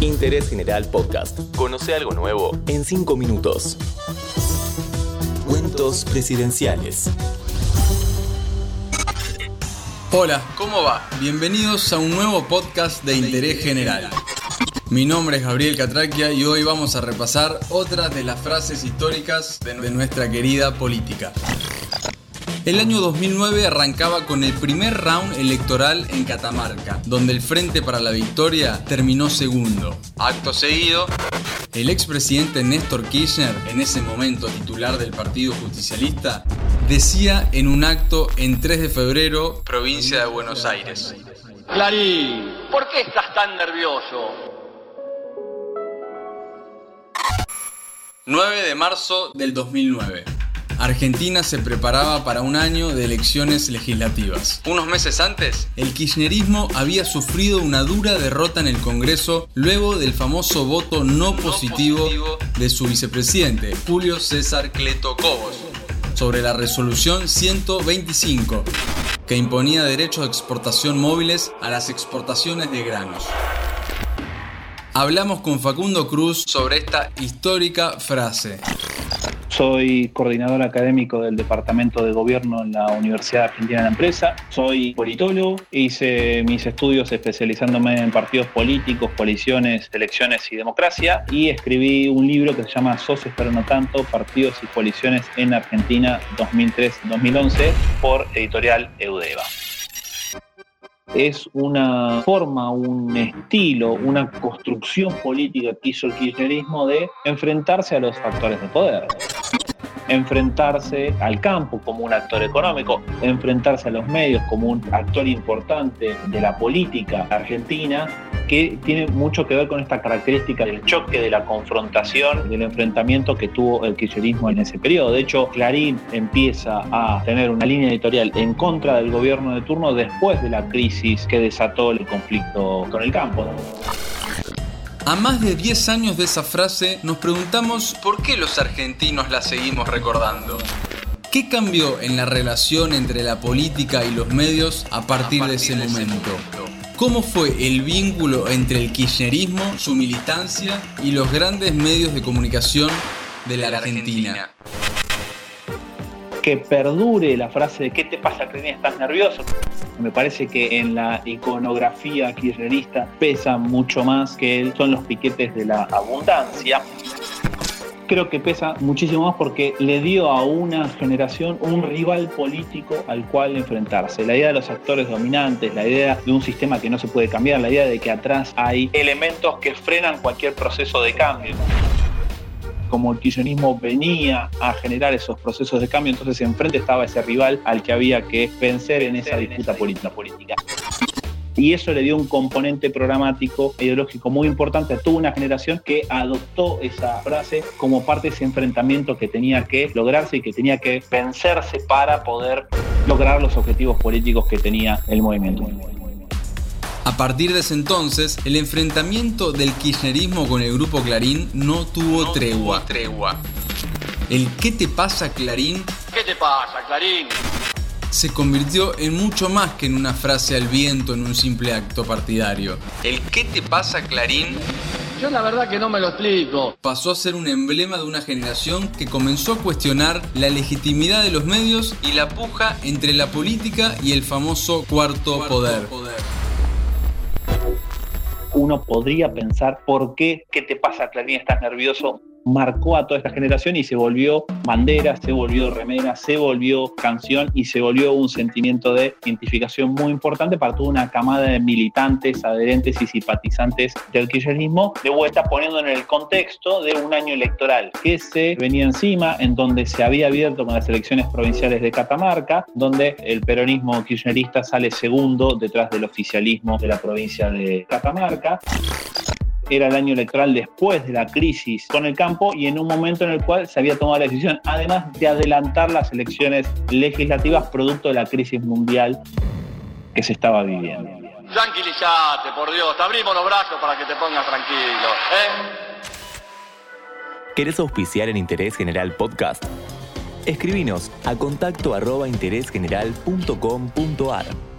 Interés General Podcast. Conoce algo nuevo en 5 minutos. Cuentos presidenciales. Hola, ¿cómo va? Bienvenidos a un nuevo podcast de Interés General. Mi nombre es Gabriel Catraquia y hoy vamos a repasar otras de las frases históricas de nuestra querida política. El año 2009 arrancaba con el primer round electoral en Catamarca, donde el Frente para la Victoria terminó segundo. Acto seguido, el expresidente Néstor Kirchner, en ese momento titular del Partido Justicialista, decía en un acto en 3 de febrero, provincia de Buenos Aires. Clarín, ¿por qué estás tan nervioso? 9 de marzo del 2009. Argentina se preparaba para un año de elecciones legislativas. Unos meses antes, el kirchnerismo había sufrido una dura derrota en el Congreso luego del famoso voto no positivo de su vicepresidente, Julio César Cleto Cobos, sobre la resolución 125, que imponía derechos de exportación móviles a las exportaciones de granos. Hablamos con Facundo Cruz sobre esta histórica frase. Soy coordinador académico del Departamento de Gobierno en la Universidad Argentina de la Empresa. Soy politólogo. Hice mis estudios especializándome en partidos políticos, coaliciones, elecciones y democracia. Y escribí un libro que se llama Socios pero no tanto, Partidos y Coaliciones en Argentina 2003-2011 por editorial Eudeva es una forma, un estilo, una construcción política que hizo el kirchnerismo de enfrentarse a los factores de poder enfrentarse al campo como un actor económico, enfrentarse a los medios como un actor importante de la política argentina que tiene mucho que ver con esta característica del choque, de la confrontación, del enfrentamiento que tuvo el kirchnerismo en ese periodo. De hecho, Clarín empieza a tener una línea editorial en contra del gobierno de turno después de la crisis que desató el conflicto con el campo. A más de 10 años de esa frase, nos preguntamos por qué los argentinos la seguimos recordando. ¿Qué cambió en la relación entre la política y los medios a partir, de ese momento? ¿Cómo fue el vínculo entre el kirchnerismo, su militancia y los grandes medios de comunicación de la, Argentina? Que perdure la frase de ¿qué te pasa, Cristina? ¿Estás nervioso? Me parece que en la iconografía kirchnerista pesa mucho más que son los piquetes de la abundancia creo que pesa muchísimo más porque le dio a una generación un rival político al cual enfrentarse. La idea de los actores dominantes, la idea de un sistema que no se puede cambiar, la idea de que atrás hay elementos que frenan cualquier proceso de cambio como el kirchnerismo venía a generar esos procesos de cambio, entonces enfrente estaba ese rival al que había que vencer en esa disputa política y eso le dio un componente programático e ideológico muy importante a toda una generación que adoptó esa frase como parte de ese enfrentamiento que tenía que lograrse y que tenía que vencerse para poder lograr los objetivos políticos que tenía el movimiento. A partir de ese entonces, el enfrentamiento del kirchnerismo con el grupo Clarín no tuvo tregua. tregua. El ¿qué te pasa Clarín? ¿Qué te pasa Clarín? se convirtió en mucho más que en una frase al viento en un simple acto partidario. El ¿qué te pasa, Clarín? Yo la verdad que no me lo explico. Pasó a ser un emblema de una generación que comenzó a cuestionar la legitimidad de los medios y la puja entre la política y el famoso cuarto, poder. poder. Uno podría pensar por qué, ¿qué te pasa, Clarín? ¿Estás nervioso? Marcó a toda esta generación y se volvió bandera, se volvió remera, se volvió canción y se volvió un sentimiento de identificación muy importante para toda una camada de militantes, adherentes y simpatizantes del kirchnerismo, de vuelta poniendo en el contexto de un año electoral que se venía encima, en donde se había abierto con las elecciones provinciales de Catamarca, donde el peronismo kirchnerista sale segundo detrás del oficialismo de la provincia de Catamarca era el año electoral después de la crisis con el campo y en un momento en el cual se había tomado la decisión, además de adelantar las elecciones legislativas producto de la crisis mundial que se estaba viviendo. Tranquilízate, por Dios, te abrimos los brazos para que te pongas tranquilo. ¿eh? ¿Querés auspiciar en Interés General Podcast? Escribinos a contacto arroba interésgeneral.com.ar.